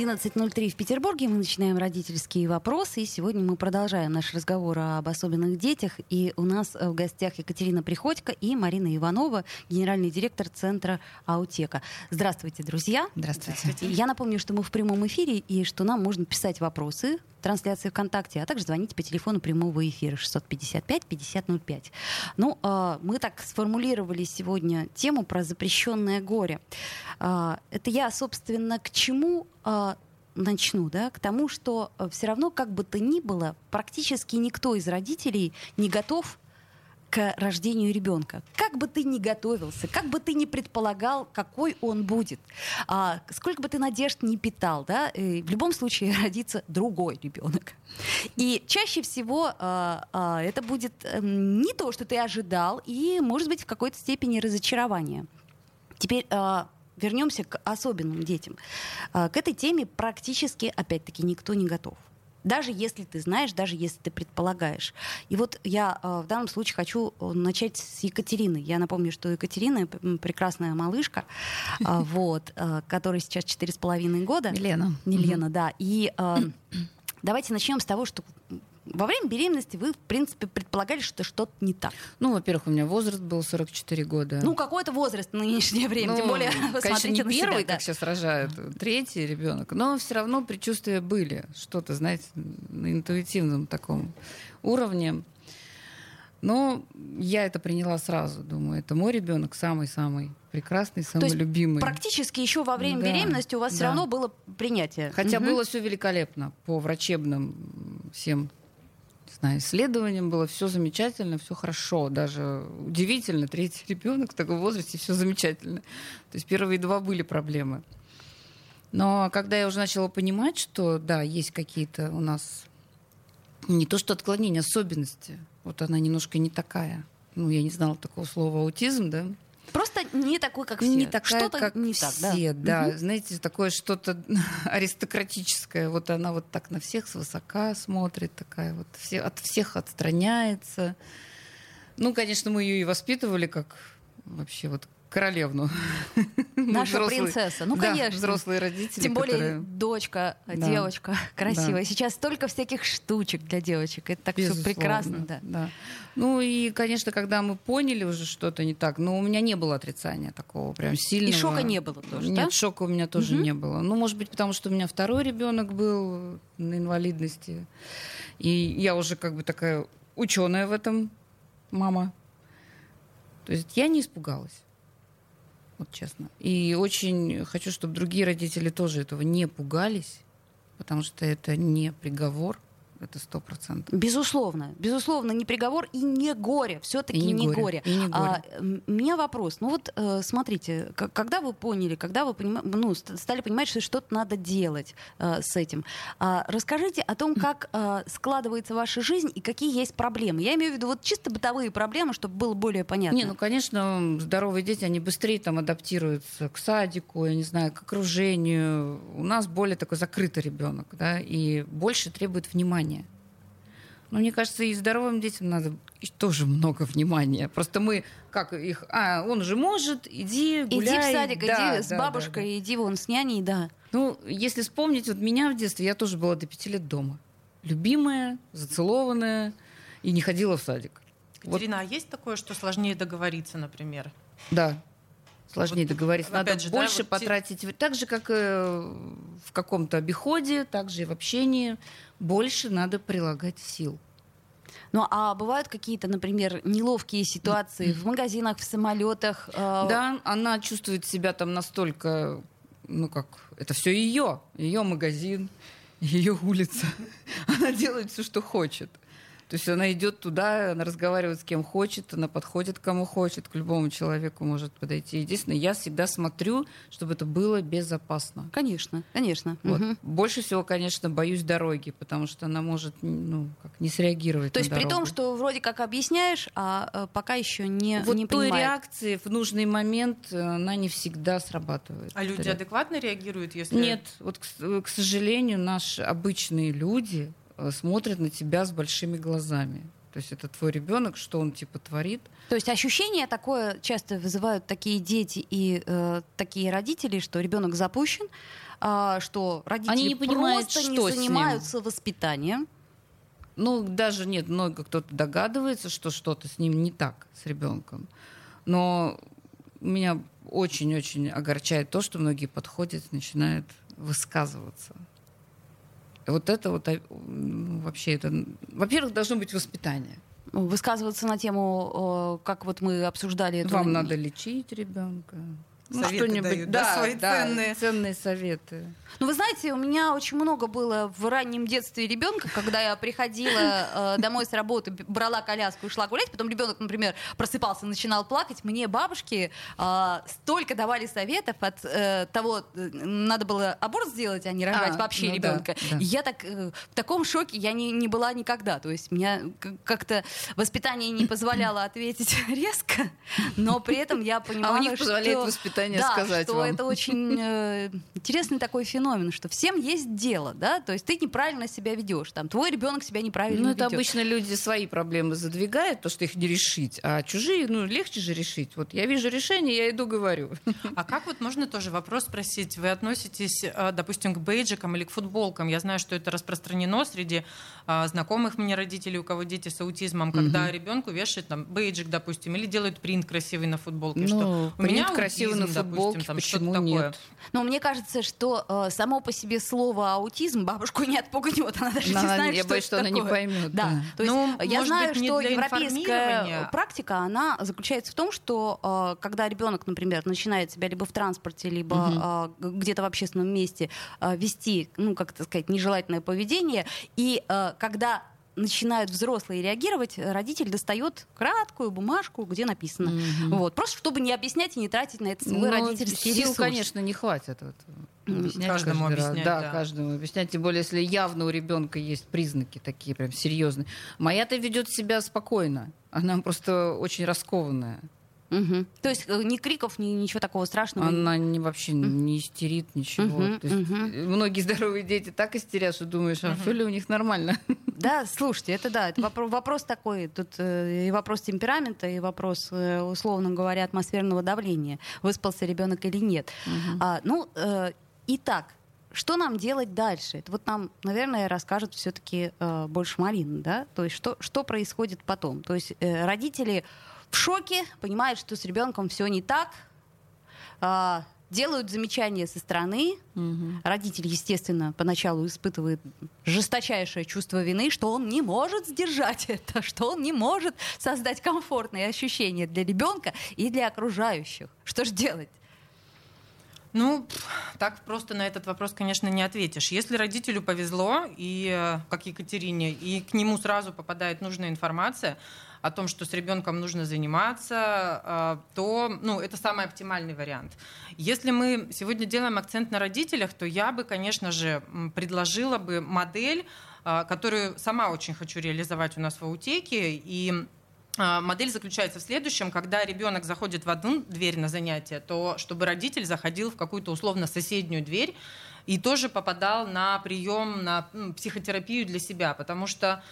11.03 в Петербурге. Мы начинаем родительские вопросы. И сегодня мы продолжаем наш разговор об особенных детях. И у нас в гостях Екатерина Приходько и Марина Иванова, генеральный директор Центра Аутека. Здравствуйте, друзья. Здравствуйте. Я напомню, что мы в прямом эфире и что нам можно писать вопросы трансляции ВКонтакте, а также звоните по телефону прямого эфира 655-5005. Ну, э, мы так сформулировали сегодня тему про запрещенное горе. Э, это я, собственно, к чему э, начну, да, к тому, что все равно, как бы то ни было, практически никто из родителей не готов к рождению ребенка. Как бы ты ни готовился, как бы ты ни предполагал, какой он будет, а, сколько бы ты надежд не питал, да, э, в любом случае родится другой ребенок. И чаще всего а, а, это будет а, не то, что ты ожидал, и, может быть, в какой-то степени разочарование. Теперь а, вернемся к особенным детям. А, к этой теме практически, опять-таки, никто не готов даже если ты знаешь, даже если ты предполагаешь. И вот я э, в данном случае хочу э, начать с Екатерины. Я напомню, что Екатерина прекрасная малышка, э, вот, которой сейчас четыре с половиной года. Лена. Не Лена, да. И давайте начнем с того, что во время беременности вы, в принципе, предполагали, что что-то не так. Ну, во-первых, у меня возраст был 44 года. Ну, какой-то возраст в нынешнее время, ну, тем более, конечно, не на первый, себя, да. как сейчас рожают, третий ребенок, но все равно предчувствия были, что-то, знаете, на интуитивном таком уровне. Но я это приняла сразу, думаю, это мой ребенок самый-самый прекрасный, самый То есть любимый. Практически еще во время Да, беременности у вас все да. равно было принятие. Хотя Мгм. было все великолепно по врачебным всем знаю, исследованиям было все замечательно, все хорошо, даже удивительно, третий ребенок в таком возрасте все замечательно. То есть первые два были проблемы. Но когда я уже начала понимать, что да, есть какие-то у нас не то что отклонения, особенности. Вот она немножко не такая. Ну, я не знала такого слова аутизм, да? Просто не такой, как все. Не такая, Что-то как не так, да. все, да. Мгм. Знаете, такое что-то аристократическое. Вот она вот так на всех свысока смотрит, такая вот все, от всех отстраняется. Ну, конечно, мы ее и воспитывали как вообще вот королевну. Мы Наша взрослые- принцесса. Ну, да, конечно. взрослые родители. Тем более которые- дочка, Да. девочка красивая. Да. Сейчас столько всяких штучек для девочек. Это так все Безусловно, прекрасно, да. Ну и, конечно, когда мы поняли уже что-то не так, но у меня не было отрицания такого прям сильного. И шока не было тоже, Нет, да? шока у меня тоже Мгм. не было. Ну, может быть, потому что у меня второй ребенок был на инвалидности. И я уже как бы такая ученая в этом мама. То есть я не испугалась. Вот честно. И очень хочу, чтобы другие родители тоже этого не пугались, потому что это не приговор, это сто процентов. Безусловно, безусловно, не приговор и не горе. Все-таки не не, горе, горе. и не горе. А, у меня вопрос. Ну вот э, смотрите, когда вы поняли, когда вы понима- ну, ст- стали понимать, что что-то надо делать э, с этим, а, расскажите о том, как э, складывается ваша жизнь и какие есть проблемы. Я имею в виду вот чисто бытовые проблемы, чтобы было более понятно. Не, ну, конечно, здоровые дети, они быстрее там адаптируются к садику, я не знаю, к окружению. У нас более такой закрытый ребенок, да, и больше требует внимания. Но мне кажется, и здоровым детям надо тоже много внимания. Просто мы, как их, а, он же может, иди, Иди гуляй. в садик, Да, иди с да, бабушкой, да, да. иди вон с няней, да. Ну, если вспомнить, вот меня в детстве, я тоже была до пяти лет дома. Любимая, зацелованная, и не ходила в садик. Вот Катерина, а есть такое, что сложнее договориться, например? Да. Сложнее Вот, договориться. Надо же, да, больше вот те- потратить. вре- Так же, как э, в каком-то обиходе, так же и в общении. Больше надо прилагать сил. Ну, а бывают какие-то, например, неловкие ситуации в магазинах, в самолетах? э, Да, она чувствует себя там настолько, ну как, это все ее, ее магазин, ее улица. Она делает все, что хочет. То есть она идет туда, она разговаривает с кем хочет, она подходит к кому хочет, к любому человеку может подойти. Единственное, я всегда смотрю, чтобы это было безопасно. Конечно, конечно. Вот. Мгм. Больше всего, конечно, боюсь дороги, потому что она может ну, как, не среагировать. То на есть при том, дорогу. что вроде как объясняешь, а э, пока еще не, вот не той понимает. реакции в нужный момент э, она не всегда срабатывает. А люди адекватно реагируют, если... Нет, вот, к, с- к сожалению, наши обычные люди э, смотрят на тебя с большими глазами. То есть это твой ребенок, что он типа творит. То есть ощущение такое часто вызывают такие дети и э, такие родители, что ребенок запущен, а, что родители Они не понимают, просто что не с ним. занимаются воспитанием. Ну, даже нет, много кто-то догадывается, что что-то с ним не так, с ребенком. Но меня очень-очень огорчает то, что многие подходят, начинают высказываться. Вот это вот а, ну, вообще это, во-первых, должно быть воспитание. Высказываться на тему, э, как вот мы обсуждали эту... Вам надо лечить ребенка. Ну, Советы что-нибудь, дают, да, свои да, ценные. ценные советы. Ну, вы знаете, у меня очень много было в раннем детстве ребенка, когда я приходила э, домой с работы, брала коляску и шла гулять, потом ребенок, например, просыпался, начинал плакать. Мне бабушки э, столько давали советов от э, того, э, надо было аборт сделать, а не рожать А, вообще ну да, ребенка. да. И я так э, в таком шоке я не, не была никогда. То есть меня как-то воспитание не позволяло ответить резко, но при этом я понимала, них позволяет что- воспитание да, сказать что вам. это очень э, интересный такой феномен, что всем есть дело, да, то есть ты неправильно себя ведешь, там твой ребенок себя неправильно Ну, это ведет. обычно люди свои проблемы задвигают, то, что их не решить, а чужие, ну, легче же решить. Вот я вижу решение, я иду говорю. А как вот можно тоже вопрос спросить? Вы относитесь, э, допустим, к бейджикам или к футболкам? Я знаю, что это распространено среди а, знакомых мне родителей, у кого дети с аутизмом, когда ребенку вешают там бейджик, допустим, или делают принт красивый на футболке. Ну, что у меня принт красивый на допустим, футболке, там почему что-то такое. нет? Но мне кажется, что э, само по себе слово аутизм бабушку не отпугнет, она даже не Она- знает, я что боюсь, это что она не такое. поймет, Да, да. то есть Ну, я знаю, быть, не что европейская практика, она заключается в том, что э, когда ребенок, например, начинает себя либо в транспорте, либо э, г- где-то в общественном месте э, вести, ну, как это сказать, нежелательное поведение, и э, когда начинают взрослые реагировать, родитель достает краткую бумажку, где написано. Вот. Просто чтобы не объяснять и не тратить на это свой Ну, родительский сил, ресурс. конечно, не хватит. Вот, объяснять Каждому объяснять, Да, да. каждому объяснять. Тем более, если явно у ребенка есть признаки такие прям серьезные. Моя-то ведет себя спокойно. Она просто очень раскованная. Мгм. То есть э, ни криков, ни ничего такого страшного. Она не, вообще не истерит ничего. Мгм, То есть, э, Многие здоровые дети так истерят, что думаешь, а все ли у них нормально? Да, слушайте, это да, это вопро- вопрос такой. Тут э, и вопрос темперамента, и вопрос, э, условно говоря, атмосферного давления. Выспался ребенок или нет. А, ну, э, итак, что нам делать дальше? Это вот нам, наверное, расскажет все-таки больше Марина, да? То есть что, что происходит потом? То есть э, родители в шоке, понимают, что с ребенком все не так, а, делают замечания со стороны, Родитель, естественно, поначалу испытывает жесточайшее чувство вины, что он не может сдержать это, что он не может создать комфортные ощущения для ребенка и для окружающих. Что же делать? Ну, так просто на этот вопрос, конечно, не ответишь. Если родителю повезло, и, э, как Екатерине, и к нему сразу попадает нужная информация о том, что с ребенком нужно заниматься, э, то ну, это самый оптимальный вариант. Если мы сегодня делаем акцент на родителях, то я бы, конечно же, предложила бы модель, э, которую сама очень хочу реализовать у нас в аутеке, и а, Модель заключается в следующем, когда ребенок заходит в одну дверь на занятие, то чтобы родитель заходил в какую-то условно соседнюю дверь и тоже попадал на прием, на психотерапию для себя, потому что а,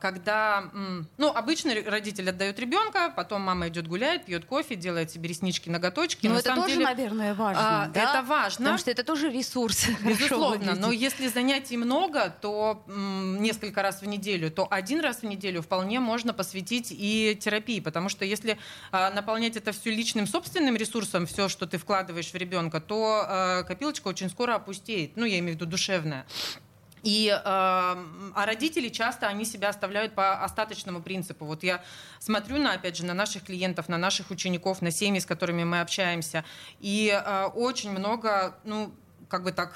когда, м, ну, обычно родитель отдает ребенка, потом мама идет гуляет, пьет кофе, делает себе реснички, ноготочки. Ну, На это тоже, деле, наверное, важно. а, да? это важно. Потому что это тоже ресурс. Безусловно, но если занятий много, то несколько раз в неделю, то один раз в неделю вполне можно посвятить и терапии, потому что если а, наполнять это все личным собственным ресурсом, все, что ты вкладываешь в ребенка, то а, копилочка очень скоро опустеет, ну я имею в виду душевная. И, э, а родители часто они себя оставляют по остаточному принципу. Вот я смотрю на, опять же, на наших клиентов, на наших учеников, на семьи, с которыми мы общаемся, и э, очень много, ну, как бы так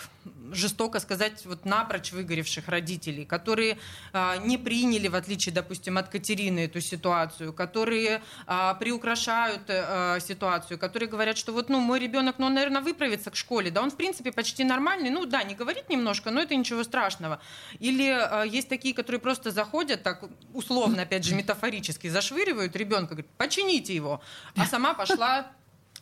жестоко сказать, вот напрочь выгоревших родителей, которые а, не приняли, в отличие, допустим, от Катерины, эту ситуацию, которые а, приукрашают а, ситуацию, которые говорят, что вот, ну, мой ребенок, ну, он, наверное, выправится к школе, да, он, в принципе, почти нормальный, ну, да, не говорит немножко, но это ничего страшного. Или а, есть такие, которые просто заходят, так, условно, опять же, метафорически, зашвыривают ребенка, говорят, почините его, а сама пошла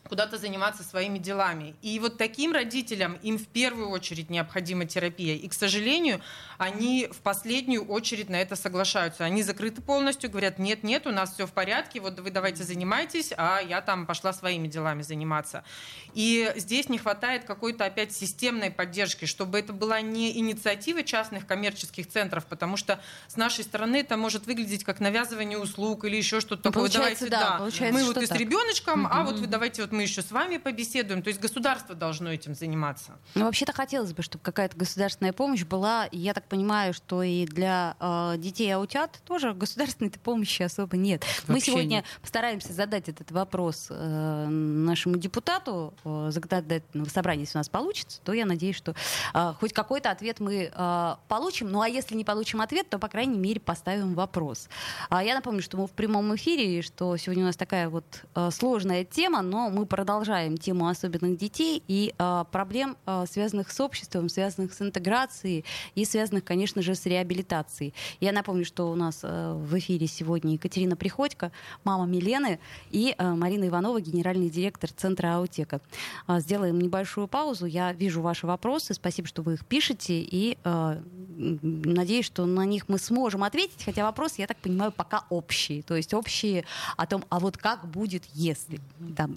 куда-то заниматься своими делами. И вот таким родителям им в первую очередь необходима терапия. И, к сожалению, они в последнюю очередь на это соглашаются. Они закрыты полностью, говорят, нет, нет, у нас все в порядке, вот вы давайте занимайтесь, а я там пошла своими делами заниматься. И здесь не хватает какой-то опять системной поддержки, чтобы это была не инициатива частных коммерческих центров, потому что с нашей стороны это может выглядеть как навязывание услуг или еще что-то ну, такое. Давайте, да, да. мы вот и с ребеночком, а вот вы давайте вот мы еще с вами побеседуем. То есть государство должно этим заниматься. Ну, вообще-то хотелось бы, чтобы какая-то государственная помощь была. Я так понимаю, что и для э, детей аутят тоже государственной помощи особо нет. Вообще Мы сегодня нет. постараемся задать этот вопрос э, нашему депутату э, законодательного собрания, если у нас получится, то я надеюсь, что э, хоть какой-то ответ мы э, получим. Ну а если не получим ответ, то, по крайней мере, поставим вопрос. А я напомню, что мы в прямом эфире, что сегодня у нас такая вот э, сложная тема, но мы продолжаем тему особенных детей и э, проблем, э, связанных с обществом, связанных с интеграцией и связанных, конечно же, с реабилитацией. Я напомню, что у нас э, в эфире сегодня Екатерина Приходько, мама Милены, и э, Марина Иванова, генеральный директор Центра Аутека. Э, сделаем небольшую паузу. Я вижу ваши вопросы. Спасибо, что вы их пишете. И э, надеюсь, что на них мы сможем ответить. Хотя вопросы, я так понимаю, пока общие. То есть общие о том, а вот как будет, если. Там,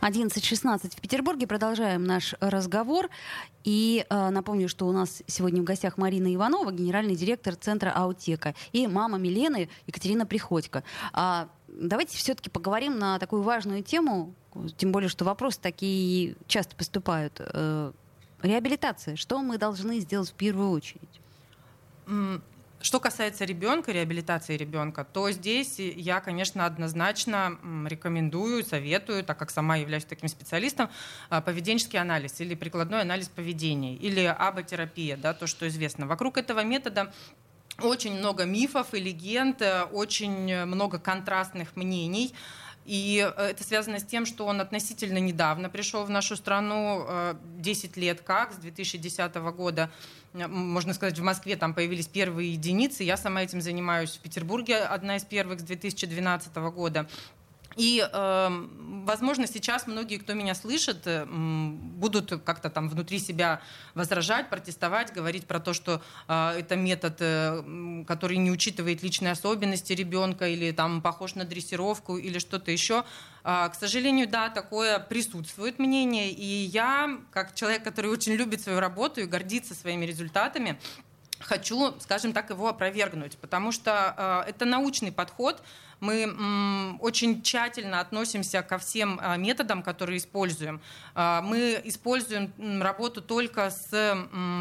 11.16 в Петербурге. Продолжаем наш разговор. И э, напомню, что у нас сегодня в гостях Марина Иванова, генеральный директор Центра Аутека, и мама Милены Екатерина Приходько. А, давайте все-таки поговорим на такую важную тему, тем более, что вопросы такие часто поступают. Э, реабилитация. Что мы должны сделать в первую очередь? Что касается ребенка, реабилитации ребенка, то здесь я, конечно, однозначно рекомендую, советую, так как сама являюсь таким специалистом, а, поведенческий анализ или прикладной анализ поведения, или аботерапия, да, то, что известно. Вокруг этого метода очень много мифов и легенд, э, очень много контрастных мнений. И э, это связано с тем, что он относительно недавно пришел в нашу страну, 10 э, лет как, с 2010 года можно сказать, в Москве там появились первые единицы. Я сама этим занимаюсь в Петербурге, одна из первых с 2012 года. И, э, возможно, сейчас многие, кто меня слышит, э, будут как-то там внутри себя возражать, протестовать, говорить про то, что э, это метод, э, который не учитывает личные особенности ребенка или там похож на дрессировку или что-то еще. Э, к сожалению, да, такое присутствует мнение. И я, как человек, который очень любит свою работу и гордится своими результатами, хочу, скажем так, его опровергнуть, потому что это научный подход, мы очень тщательно относимся ко всем а, методам, которые используем. А, мы используем работу только с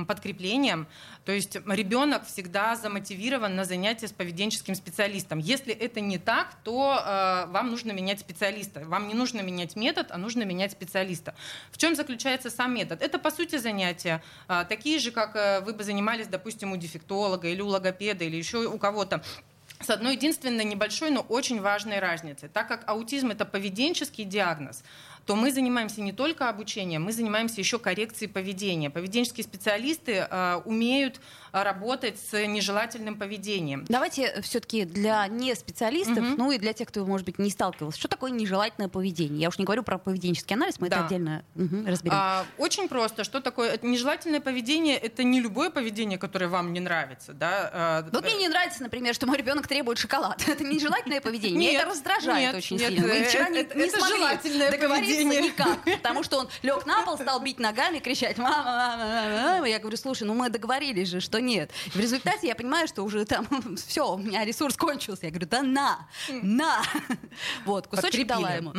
подкреплением. То есть ребенок всегда замотивирован на занятия с поведенческим специалистом. Если это не так, то а, вам нужно менять специалиста. Вам не нужно менять метод, а нужно менять специалиста. В чем заключается сам метод? Это, по сути, занятия такие же, как э, вы бы занимались, допустим, у дефектолога или у логопеда или еще у кого-то с одной единственной небольшой, но очень важной разницей. Так как аутизм это поведенческий диагноз, то мы занимаемся не только обучением, мы занимаемся еще коррекцией поведения. Поведенческие специалисты э, умеют работать с нежелательным поведением. Давайте все-таки для не специалистов, угу. ну и для тех, кто, может быть, не сталкивался, что такое нежелательное поведение? Я уж не говорю про поведенческий анализ, мы да. это отдельно угу, разберем. А, очень просто. Что такое нежелательное поведение? Это не любое поведение, которое вам не нравится. Да? А, вот мне не нравится, например, что мой ребенок требует шоколад. Это нежелательное поведение. Меня это раздражает очень сильно. Мы вчера не, смогли договориться никак, потому что он лег на пол, стал бить ногами, кричать «мама, мама, мама, мама». Я говорю, слушай, ну мы договорились же, что нет. И в результате я понимаю, что уже там все, у меня ресурс кончился. Я говорю, да на, на. Вот, кусочек дала ему.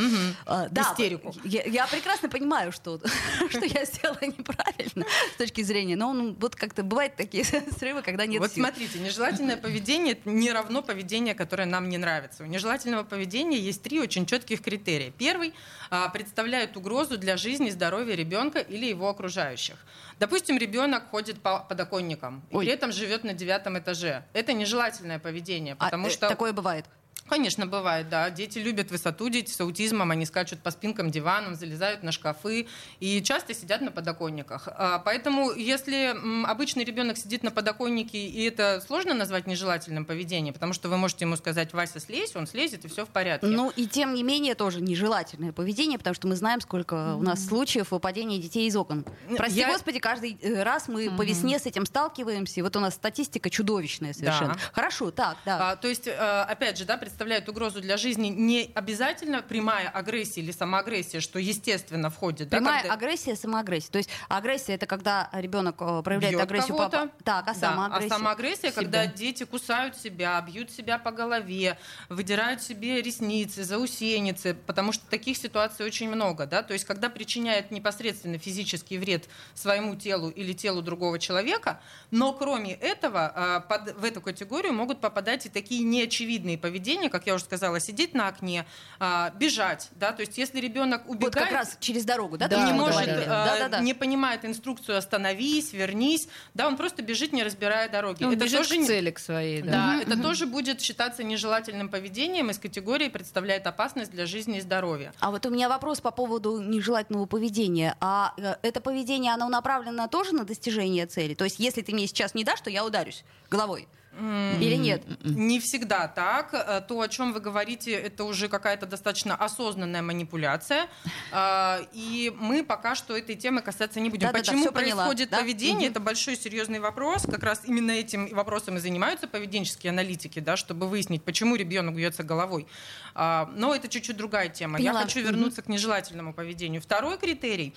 А, Да, Истерику. я, прекрасно понимаю, что, что я сделала неправильно с точки зрения, но ну, вот как-то бывают такие срывы, когда нет вот смотрите, нежелательное поведение не равно поведение, которое нам не нравится. У нежелательного поведения есть три очень четких критерия. Первый а, представляет угрозу для жизни и здоровья ребенка или его окружающих. Допустим, ребенок ходит по подоконникам и Ой. при этом живет на девятом этаже. Это нежелательное поведение, А, потому э, что такое бывает. Конечно, бывает, да. Дети любят высоту, дети с аутизмом, они скачут по спинкам диванов, залезают на шкафы и часто сидят на подоконниках. А, Поэтому, если обычный ребенок сидит на подоконнике, и это сложно назвать нежелательным поведением, потому что вы можете ему сказать, Вася, слезь, он слезет, и все в порядке. Ну и тем не менее тоже нежелательное поведение, потому что мы знаем, сколько у нас случаев выпадения детей из окон. Прости Я- господи, каждый э, раз мы по весне с этим сталкиваемся. И вот у нас статистика чудовищная совершенно. Да. Хорошо, так, да. А, то есть, э, опять же, да, представляет угрозу для жизни не обязательно прямая агрессия или самоагрессия, что естественно входит. да, Прямая когда- агрессия, самоагрессия. То есть агрессия это когда ребенок э, проявляет Бьет агрессию папа. Так, а Да, самоагрессия. А самоагрессия, Себя. когда дети кусают себя, бьют себя по голове, выдирают себе ресницы, заусеницы, потому что таких ситуаций очень много. Да? То есть, когда причиняет непосредственно физический вред своему телу или телу другого человека, но кроме этого, а, под- в эту категорию могут попадать и такие неочевидные поведения, как я уже сказала, сидеть на окне, а, бежать. Да? То есть, если ребенок убегает... Вот как раз через дорогу, да? Да, не да, может, да. э, Да-да-да. не понимает инструкцию «остановись», «вернись», да, он просто бежит, не разбирая дороги. Он это бежит тоже к не- цели к своей, да. да, это тоже будет считаться нежелательным поведением из категории представляет опасность для жизни и здоровья. А вот у меня вопрос по поводу нежелательного поведения. А э, это поведение, оно направлено тоже на достижение цели? То есть, если ты мне сейчас не дашь, то я ударюсь головой? Или нет? Не всегда так. Э, То, о чем вы говорите, это уже какая-то достаточно осознанная манипуляция. А, И мы пока что этой темы касаться не будем. Да-да-да, Почему всё поняла, происходит да? поведение? Мгм. Это большой серьезный вопрос. Как раз именно этим вопросом и занимаются поведенческие аналитики, да, чтобы выяснить, почему ребенок бьется головой. А, Но это чуть-чуть другая тема. Поняла. Я хочу вернуться к нежелательному поведению. Второй критерий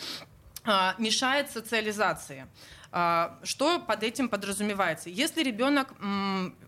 мешает социализации. А, Что под этим подразумевается? Если ребенок,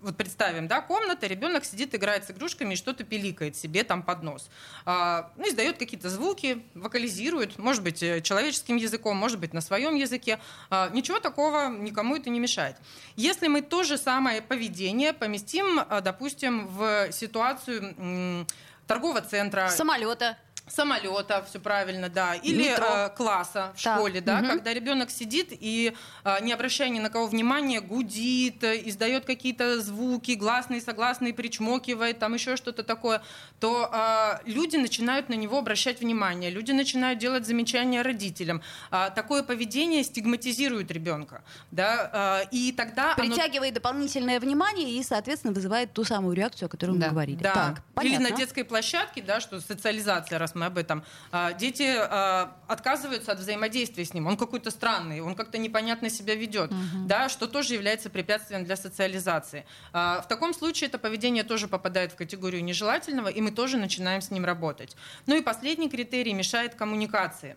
вот представим, да, комната, ребенок сидит, играет с игрушками и что-то пиликает себе там под нос, А, ну, издает какие-то звуки, вокализирует, может быть, э, человеческим языком, может быть, на своем языке. А, Ничего такого никому это не мешает. Если мы то же самое поведение поместим, а, допустим, в ситуацию торгового центра, Самолета. Самолета, все правильно, да, или э, класса в Так, школе, да, мгм. когда ребенок сидит и, э, не обращая ни на кого внимания, гудит, э, издает какие-то звуки, гласные, согласные, причмокивает, там еще что-то такое, то э, люди начинают на него обращать внимание, люди начинают делать замечания родителям. А, такое поведение стигматизирует ребенка, да, э, и тогда оно Притягивает дополнительное внимание и, соответственно, вызывает ту самую реакцию, о которой Да. мы говорили. Да. Так, Или понятно. на детской площадке, да, что социализация, мы об этом. А, Дети а, отказываются от взаимодействия с ним. Он какой-то странный, он как-то непонятно себя ведет, да, что тоже является препятствием для социализации. А, В таком случае это поведение тоже попадает в категорию нежелательного, и мы тоже начинаем с ним работать. Ну и последний критерий мешает коммуникации.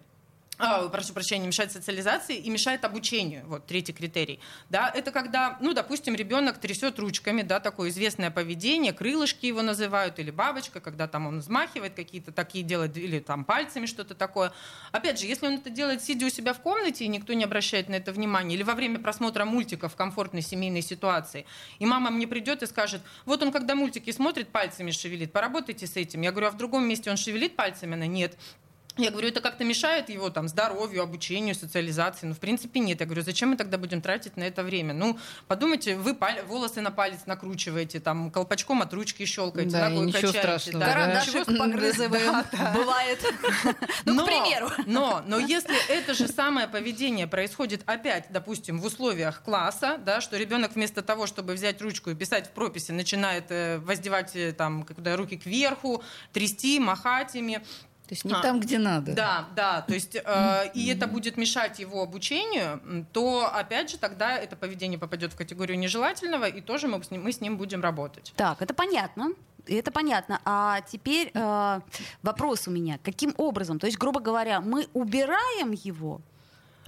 А, прошу прощения, мешает социализации и мешает обучению. Вот третий критерий. Да, это когда, ну, допустим, ребенок трясет ручками, да, такое известное поведение, крылышки его называют, или бабочка, когда там он взмахивает какие-то такие делает, или там пальцами что-то такое. Опять же, если он это делает, сидя у себя в комнате, и никто не обращает на это внимания, или во время просмотра мультика в комфортной семейной ситуации, и мама мне придет и скажет, вот он, когда мультики смотрит, пальцами шевелит, поработайте с этим. Я говорю, а в другом месте он шевелит пальцами? Она, нет. Я говорю, это как-то мешает его там здоровью, обучению, социализации? Ну, в принципе, нет. Я говорю, зачем мы тогда будем тратить на это время? Ну, подумайте, вы паль- волосы на палец накручиваете, там, колпачком от ручки щелкаете, Да, ногой ничего качаете. страшного, да. да. Карандашик Ничего- погрызываем. Бывает. Ну, к примеру. Но, но если это же самое поведение происходит опять, допустим, в условиях класса, да, что ребенок вместо того, чтобы взять ручку и писать в прописи, начинает э, воздевать э, там, когда руки кверху, трясти, махать ими, То есть не А, там, где надо. Да, да, то есть э, и это будет мешать его обучению, то опять же тогда это поведение попадет в категорию нежелательного, и тоже мы с ним, мы с ним будем работать. Так, это понятно. это понятно. А теперь э, вопрос у меня. Каким образом? То есть, грубо говоря, мы убираем его?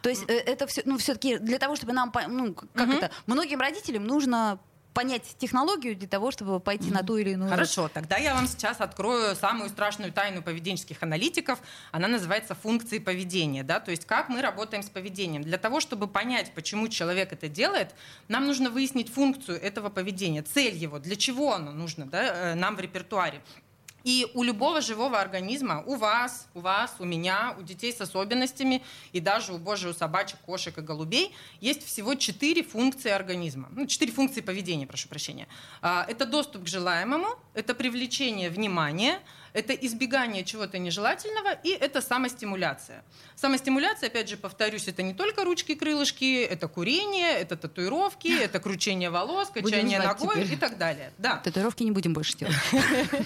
То есть э, это все, ну, все-таки для того, чтобы нам, ну, как Мгм. это, многим родителям нужно понять технологию для того, чтобы пойти на ту или иную. Хорошо, тогда я вам сейчас открою самую страшную тайну поведенческих аналитиков. Она называется функции поведения. Да? То есть как мы работаем с поведением. Для того, чтобы понять, почему человек это делает, нам нужно выяснить функцию этого поведения, цель его, для чего оно нужно да, э, нам в репертуаре. И у любого живого организма, у вас, у вас, у меня, у детей с особенностями и даже у божьих, у собачек, кошек и голубей есть всего четыре функции организма. Ну, четыре функции поведения, прошу прощения. А, Это доступ к желаемому, это привлечение внимания, это избегание чего-то нежелательного и это самостимуляция. Самостимуляция, опять же, повторюсь, это не только ручки, крылышки, это курение, это татуировки, это кручение волос, качание ногой теперь. и так далее. Да. Татуировки не будем больше делать.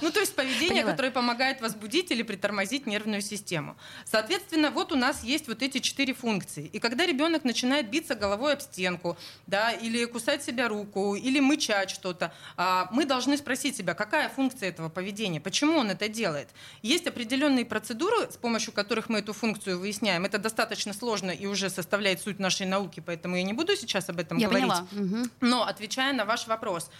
Ну, то есть поведение, которое помогает возбудить или притормозить нервную систему. Соответственно, вот у нас есть вот эти четыре функции. И когда ребенок начинает биться головой об стенку, да, или кусать себя руку, или мычать что-то, а, мы должны спросить себя, какая функция этого поведения, почему он это делает. Есть определенные процедуры, с помощью которых мы эту функцию выясняем. Это достаточно сложно и уже составляет суть нашей науки, поэтому я не буду сейчас об этом Я говорить. поняла. Но отвечая на ваш вопрос,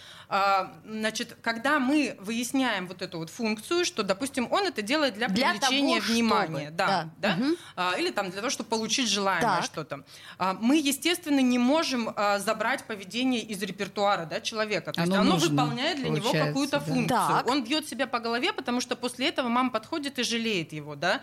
значит, когда мы выясняем вот эту вот функцию, что, допустим, он это делает для Для привлечения того, внимания, чтобы. да, Да. да. А, или там для того, чтобы получить желаемое Так. что-то, А, мы, естественно, не можем а, забрать поведение из репертуара да, человека. То есть Оно оно нужно, выполняет для него какую-то да. функцию. Так. Он бьет себя по голове, потому что после этого мама подходит и жалеет его, да.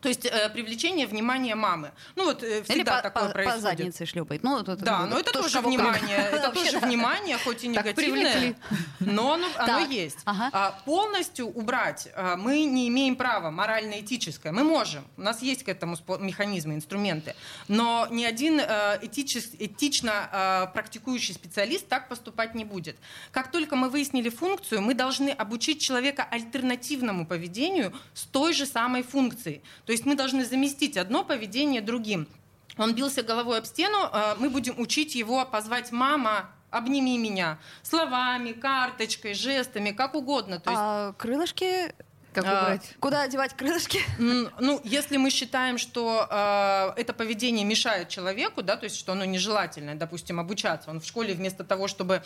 То есть э, привлечение внимания мамы. Ну вот э, Или всегда по, такое по- по происходит. заднице шлепает. Ну, вот Да, вот но это тоже как. внимание, это тоже внимание, хоть и негативное, но оно, есть. ага. А, полностью убрать а, мы не имеем права, морально-этическое. Мы можем, у нас есть к этому механизмы, инструменты, но ни один э, этичес- этично э, практикующий специалист так поступать не будет. Как только мы выяснили функцию, мы должны обучить человека альтернативному поведению с той же самой функцией. То есть мы должны заместить одно поведение другим. Он бился головой об стену, э, мы будем учить его позвать «мама», обними меня словами, карточкой, жестами, как угодно. То есть, А крылышки... Как А, убрать? Куда одевать крылышки? ну, если мы считаем, что э, это поведение мешает человеку, да, то есть что оно нежелательное, допустим, обучаться, он в школе вместо того, чтобы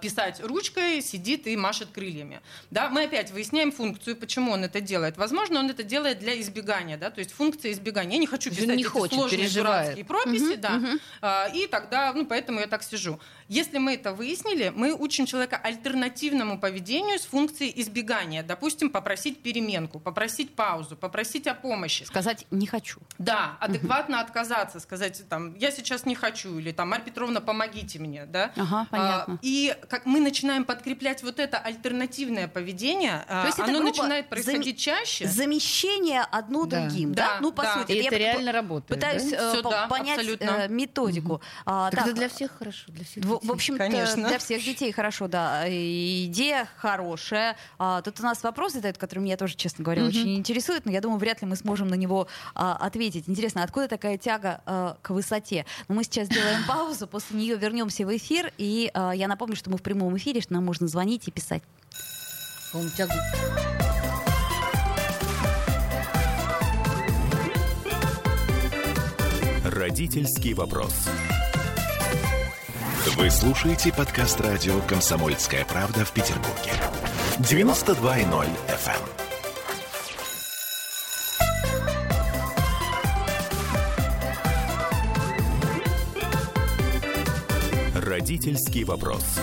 писать ручкой, сидит и машет крыльями. Да, мы опять выясняем функцию, почему он это делает. Возможно, он это делает для избегания, да, то есть функция избегания. Я не хочу писать не эти хочет, сложные переживает. дурацкие прописи, Мгм, да, мгм. А, И тогда, ну, поэтому я так сижу. Если мы это выяснили, мы учим человека альтернативному поведению с функцией избегания. Допустим, попросить переменку, попросить паузу, попросить о помощи. Сказать «не хочу». Да, адекватно отказаться, сказать, там, я сейчас не хочу, или там, Марья Петровна, помогите мне, да. Ага, понятно. А, И как мы начинаем подкреплять вот это альтернативное поведение, а, То есть это, оно грубо, начинает зам- происходить чаще. Замещение одно Да. другим, да? Да, Ну, по да. сути. И я это по- реально работает, Пытаюсь да? э, по- да, понять абсолютно. э, методику. А, Так так, это для всех хорошо, для всех В, в детей. общем, Конечно. для всех детей хорошо, да. И Идея хорошая. А, тут у нас вопрос задают, который меня тоже, честно говоря, Мгм. очень интересует, но я думаю, вряд ли мы сможем на него а, ответить. Интересно, откуда такая тяга а, к высоте? Но мы сейчас сделаем паузу, после нее вернемся в эфир, и а, я напомню, что мы в прямом эфире, что нам можно звонить и писать. Родительский вопрос. Вы слушаете подкаст радио «Комсомольская правда» в Петербурге. 92.0 FM. Родительский вопрос.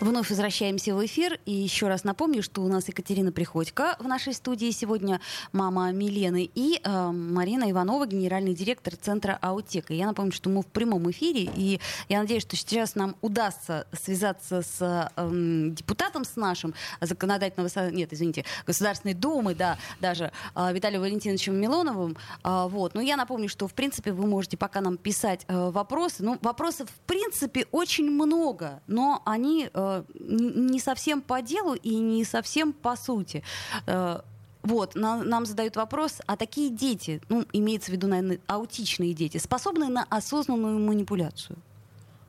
Вновь возвращаемся в эфир. И еще раз напомню, что у нас Екатерина Приходько в нашей студии сегодня, мама Милены, и э, Марина Иванова, генеральный директор Центра Аутека. Я напомню, что мы в прямом эфире, и я надеюсь, что сейчас нам удастся связаться с эм, депутатом, с нашим законодательного... Нет, извините, Государственной Думы, да, даже э, Виталием Валентиновичем Милоновым. А, вот. Но я напомню, что, в принципе, вы можете пока нам писать э, вопросы. Ну, вопросов, в принципе, очень много, но они э, не совсем по делу и не совсем по сути. Э, вот, на- нам задают вопрос, а такие дети, ну, имеется в виду, наверное, аутичные дети, способны на осознанную манипуляцию?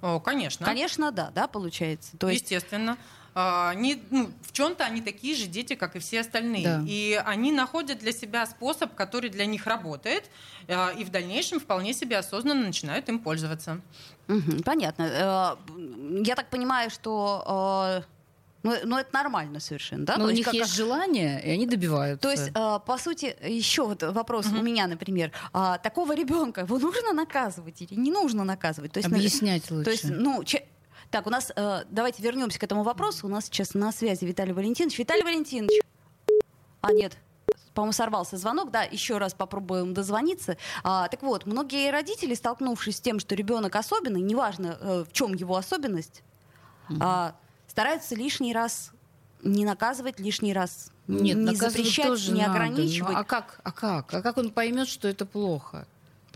О, конечно. Конечно, да, да, получается. То есть Естественно. а, они, ну, в чем-то они такие же дети, как и все остальные. Да. И они находят для себя способ, который для них работает, а, и в дальнейшем вполне себе осознанно начинают им пользоваться. Понятно. Э, Я так понимаю, что... э, Ну, ну, это нормально совершенно, да? Но То у них как- есть желание, и они добиваются. То есть, э, по сути, еще вот вопрос у меня, например. А, такого ребенка его нужно наказывать или не нужно наказывать? То есть, на- Объяснять лучше. То есть, ну, че- так, у нас, э, давайте вернемся к этому вопросу. У нас сейчас на связи Виталий Валентинович. Виталий Валентинович. А, нет. По-моему, сорвался звонок, да, еще раз попробуем дозвониться. А, так вот, многие родители, столкнувшись с тем, что ребенок особенный, неважно, э, в чем его особенность, а, стараются лишний раз не наказывать, лишний раз Нет, не запрещать, тоже не надо. ограничивать. Ну, а как? А как? А как он поймет, что это плохо?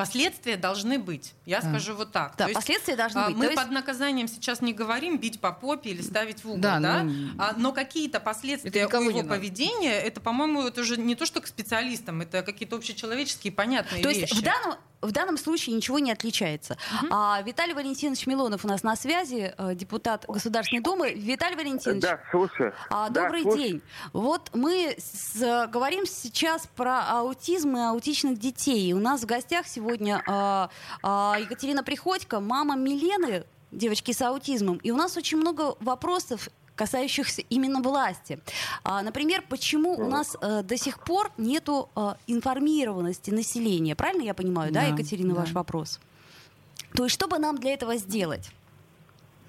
Последствия должны быть. Я скажу вот так. Да, То есть, последствия должны а, быть. Мы То есть- под наказанием сейчас не говорим бить по попе или ставить в угол, Да, да? ну, А, но какие-то последствия у его поведения, это, по-моему, это уже не то, что к специалистам, это какие-то общечеловеческие понятные То есть вещи. в данном, в данном случае ничего не отличается. А, Виталий Валентинович Милонов у нас на связи, э, депутат Государственной Думы. Виталий Валентинович, Да, слушаю. а, Да, добрый слушаю. день. Вот мы с- говорим сейчас про аутизм и аутичных детей. У нас в гостях сегодня а, а, Екатерина Приходько, мама Милены, девочки с аутизмом. И у нас очень много вопросов касающихся именно власти. А, например, почему у нас э, до сих пор нету э, информированности населения? Правильно я понимаю, да, Да, Екатерина, да. ваш вопрос? То есть что бы нам для этого сделать?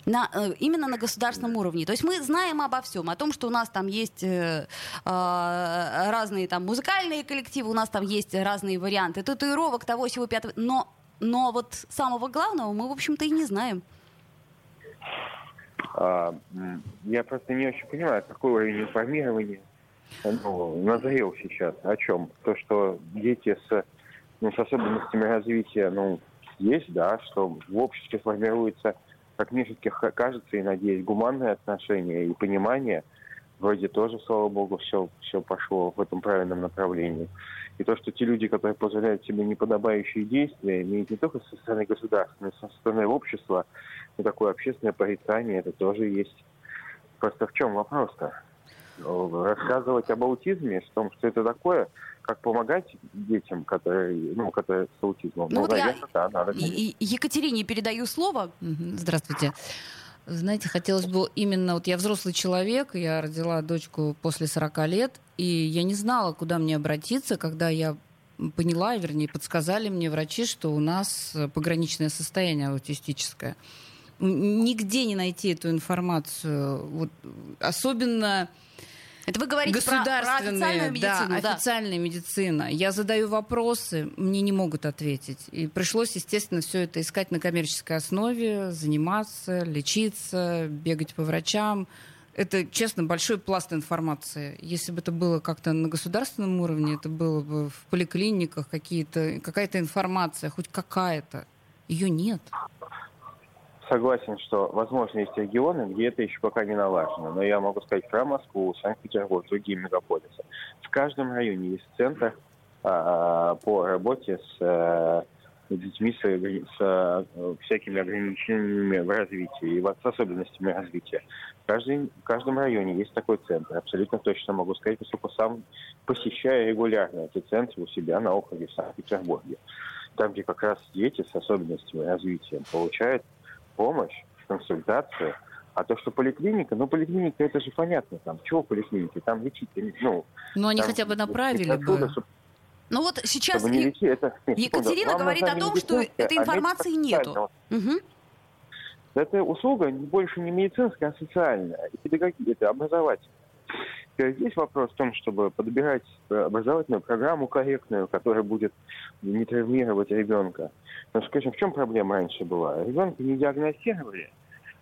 На, э, именно на государственном уровне. То есть мы знаем обо всем, о том, что у нас там есть э, э, разные там музыкальные коллективы, у нас там есть разные варианты татуировок, того, всего пятого. Но, но вот самого главного мы, в общем-то, и не знаем. А, я просто не очень понимаю, какой уровень информирования ну, назрел сейчас. О чем? То, что дети с, ну, с особенностями развития, ну, есть, да, что в обществе формируется, как мне кажется, и надеюсь, гуманное отношение и понимание. Вроде тоже, слава богу, все, все пошло в этом правильном направлении. И то, что те люди, которые позволяют себе неподобающие действия, имеют не только со стороны государства, но и со стороны общества, и такое общественное порицание, это тоже есть. Просто в чем вопрос-то? Рассказывать об аутизме, о том, что это такое, как помогать детям, которые, ну, которые с аутизмом. Ну, вот я- наверное, да, надо. И Екатерине передаю слово. Здравствуйте. Знаете, хотелось бы именно... Вот я взрослый человек, я родила дочку после 40 лет, и я не знала, куда мне обратиться, когда я поняла, вернее, подсказали мне врачи, что у нас э, пограничное состояние аутистическое. Нигде не найти эту информацию. Вот, особенно Это вы говорите про, про государственные, официальную медицину, да, да. официальная медицина. Я задаю вопросы, мне не могут ответить. И пришлось, естественно, все это искать на коммерческой основе, заниматься, лечиться, бегать по врачам. Это, честно, большой пласт информации. Если бы это было как-то на государственном уровне, это было бы в поликлиниках какие-то, какая-то информация, хоть какая-то. Ее нет. Согласен, что, возможно, есть регионы, где это еще пока не налажено. Но я могу сказать про Москву, Санкт-Петербург, другие мегаполисы. В каждом районе есть центр а, по работе с а, детьми с, с, а, всякими ограничениями в развитии и с особенностями развития. В, каждой- в каждом районе есть такой центр. Абсолютно точно могу сказать, поскольку сам посещаю регулярно эти центры у себя на округе в Санкт-Петербурге. Там, где как раз дети с особенностями развития получают помощь, консультацию. А то, что поликлиника, ну, поликлиника, это же понятно, там, чего поликлиники, там лечить, ну... Но они там хотя бы направили отсюда, бы. чтоб- Ну вот сейчас чтобы не лечить, это... нет, Екатерина секунду. Говорит о том, что этой а информации медико-социальная. нету. Мгм. Это услуга больше не медицинская, а социальная, и педагоги- это образовательная. Здесь вопрос в том, чтобы подбирать э, образовательную программу корректную, которая будет не травмировать ребенка. Но, скажем, в чем проблема раньше была? Ребенка не диагностировали,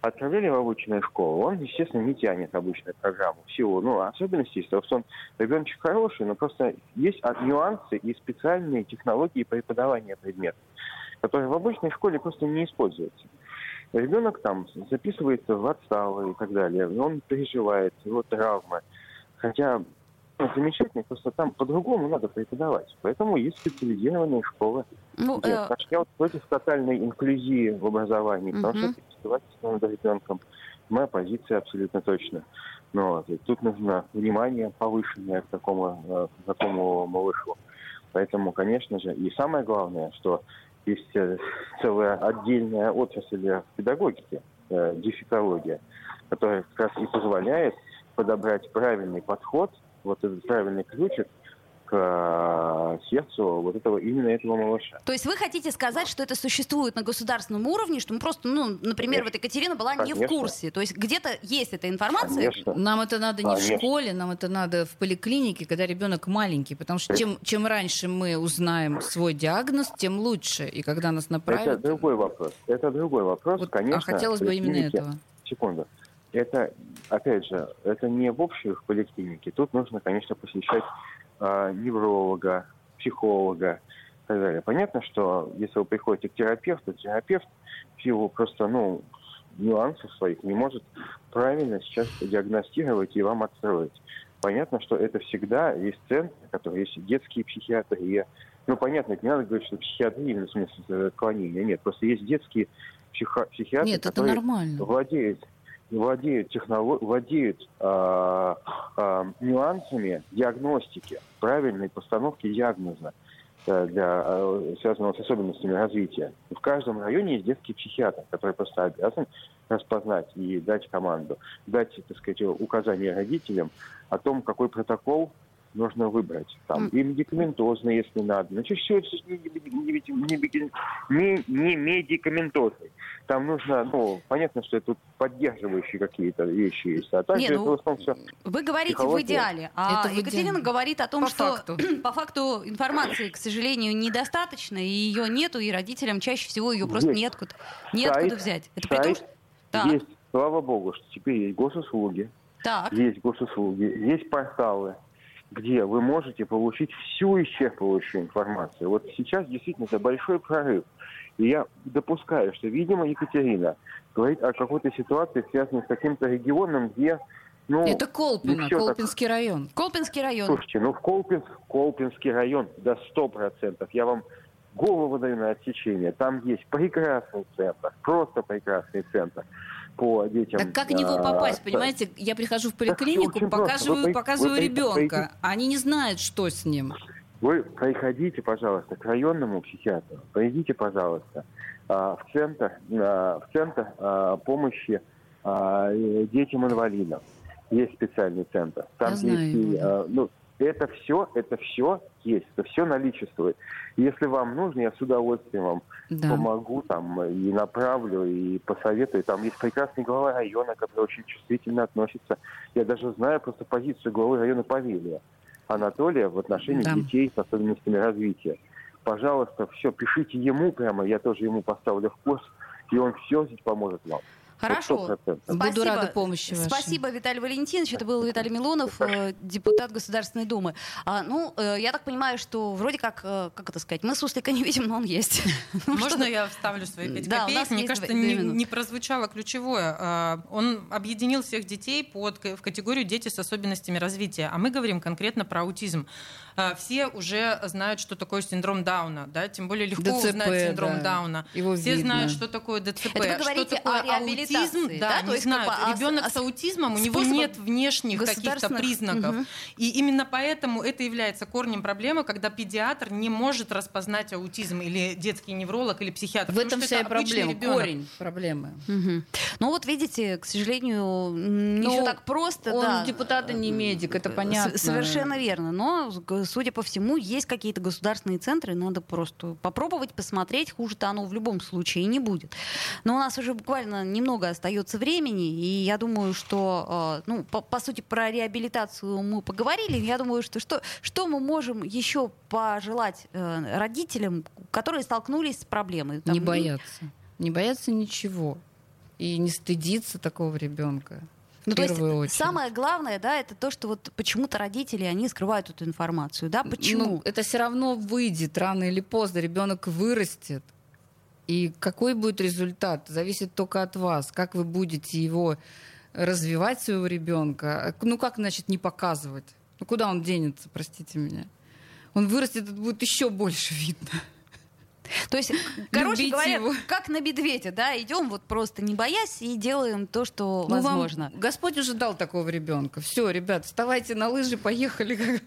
отправляли в обычную школу, он, естественно, не тянет обычную программу в силу ну, особенностей, того, что он ребеночек хороший, но просто есть нюансы и специальные технологии преподавания предметов, которые в обычной школе просто не используются. Ребенок там записывается в отставы и так далее, он переживает, его травмы. Хотя замечательно, просто там по-другому надо преподавать. Поэтому есть специализированные школы. Ну, где, э, я вот против тотальной инклюзии в образовании, потому что издевательство над ребенком. Моя позиция абсолютно точно. Но вот, и тут нужно внимание повышенное к такому, э, к такому малышу. Поэтому, конечно же, и самое главное, что есть э, целая отдельная отрасль в педагогике, э, дефектология, которая как раз и позволяет подобрать правильный подход, вот этот правильный ключик к э, сердцу вот этого именно этого малыша. То есть вы хотите сказать, что это существует на государственном уровне, что мы просто, ну, например, вот Екатерина была не в Конечно. курсе. То есть где-то есть эта информация. Конечно. Нам это надо не в Конечно. школе, нам это надо в поликлинике, когда ребенок маленький. Потому что чем, чем раньше мы узнаем свой диагноз, тем лучше. И когда нас Это направят... другой вопрос. Это другой вопрос, Вот, конечно. а хотелось бы именно этого. Секунду. Это, опять же, это не в общих поликлинике. Тут нужно, конечно, посещать а, невролога, психолога и так далее. Понятно, что если вы приходите к терапевту, терапевт в силу просто, ну, нюансов своих не может правильно сейчас диагностировать и вам отстроить. Понятно, что это всегда есть центры, которые есть детские психиатрия. Ну, понятно, не надо говорить, что психиатрия, в смысле э, отклонения. Нет, просто есть детские психо- психиатры, Нет, это которые нормально. владеют, владеют, технолог... владеют а, а, нюансами диагностики, правильной постановки диагноза э, для, э, связанного с особенностями развития. В каждом районе есть детский психиатр, который просто обязан распознать и дать команду, дать, так сказать, указания родителям о том, какой протокол нужно выбрать. Там, и медикаментозный, если надо. Значит, все это не, не, не- не- не медикаментозный. Там нужно, ну, понятно, что это тут поддерживающие какие-то вещи есть. А также Не, ну, это в основном все Вы говорите в идеале, а Это в Екатерина идеале. говорит о том, По что факту. по факту информации, к сожалению, недостаточно, и ее нету, и родителям чаще всего ее просто Есть. неоткуда, неоткуда Сайт, взять. Это при том, сайт что... Так, есть, слава богу, что теперь есть госуслуги, так. есть госуслуги, есть порталы, где вы можете получить всю исчерпывающую информацию. Вот сейчас действительно это большой прорыв. И я допускаю, что, видимо, Екатерина говорит о какой-то ситуации, связанной с каким-то регионом, где, ну, Это Колпино, не всё так- Колпинский район. Колпинский район. Слушайте, ну в Колпинск, Колпинский район до 100%. Я вам голову даю на отсечение. Там есть прекрасный центр, просто прекрасный центр по детям. Так как в него а, попасть, понимаете? Я прихожу в поликлинику, показываю, Вы показываю вы ребенка. Они не знают, что с ним. Вы приходите, пожалуйста, к районному психиатру. Придите, пожалуйста, а, в центр, а, в центр помощи детям-инвалидам. Есть специальный центр. Я знаю есть и, да. а, ну, это все, это все есть, это все наличествует. Если вам нужно, я с удовольствием вам Да. помогу там и направлю, и посоветую. Там есть прекрасный глава района, который очень чувствительно относится. Я даже знаю просто позицию главы района Павелия Анатолия в отношении Да. детей с особенностями развития. Пожалуйста, все, пишите ему прямо, я тоже ему поставлю в курс, и он все здесь поможет вам. Хорошо. Вот 100%. Буду рада помощи вашей. Спасибо, Виталий Валентинович. Это был Виталий Милонов, э, депутат Государственной Думы. А, ну, э, я так понимаю, что вроде как, э, как это сказать, мы суслика не видим, но он есть. Ну, Можно что- я вставлю свои пять Да, у копеек? Мне кажется, не, не прозвучало ключевое. А, Он объединил всех детей под, в категорию дети с особенностями развития. А мы говорим конкретно про аутизм. А, Все уже знают, что такое синдром Дауна, да? Тем более легко ДЦП, узнать синдром да. Дауна. Его Все видно. знают, что такое ДЦП. Это вы что говорите такое о реабилитации, аутизм, да? да, То не есть знают. как бы, Ребенок а, с аутизмом, у него нет внешних каких-то признаков. Мгм. И именно поэтому это является корнем проблемы, когда педиатр не может распознать аутизм или детский невролог или психиатр. В этом вся и проблема, ребенок. корень проблемы. Мгм. Ну вот видите, к сожалению, не Ну, все так просто. Он да. депутат и не медик, это С- понятно. Совершенно верно. Но, судя по всему, есть какие-то государственные центры. Надо просто попробовать, посмотреть. Хуже-то оно в любом случае не будет. Но у нас уже буквально немного остается времени. И я думаю, что, э, ну, по, по сути, про реабилитацию мы поговорили. Я думаю, что что, что мы можем еще пожелать э, родителям, которые столкнулись с проблемой? Там, Не ну, бояться. Не бояться ничего. И не стыдиться такого ребенка. Ну, то есть очередь. самое главное, да, это то, что вот почему-то родители, они скрывают эту информацию, да, почему? Ну, это все равно выйдет рано или поздно. Ребенок вырастет. И какой будет результат, зависит только от вас. Как вы будете его развивать, своего ребенка. Ну, как, значит, не показывать? Ну куда он денется, простите меня? Он вырастет, это будет еще больше видно. То есть, короче говоря, его. как на медведя, да, идем вот просто не боясь и делаем то, что Ну, вам возможно. Господь уже дал такого ребенка. Все, ребят, вставайте на лыжи, поехали.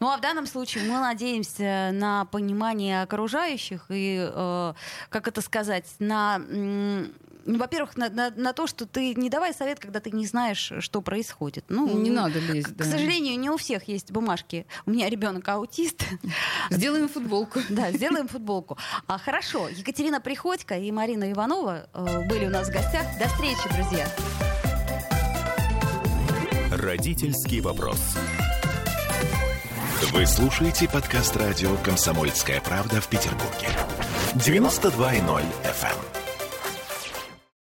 Ну а в данном случае мы надеемся на понимание окружающих и, э, как это сказать, на, во-первых, на, на- на то, что ты не давай совет, когда ты не знаешь, что происходит. Ну, Не надо лезть, К да. сожалению, не у всех есть бумажки. У меня ребенок аутист. Сделаем футболку. Да, сделаем футболку. А, хорошо, Екатерина Приходько и Марина Иванова э, были у нас в гостях. До встречи, друзья. Родительский вопрос. Вы слушаете подкаст радио «Комсомольская правда» в Петербурге. 92.0 FM.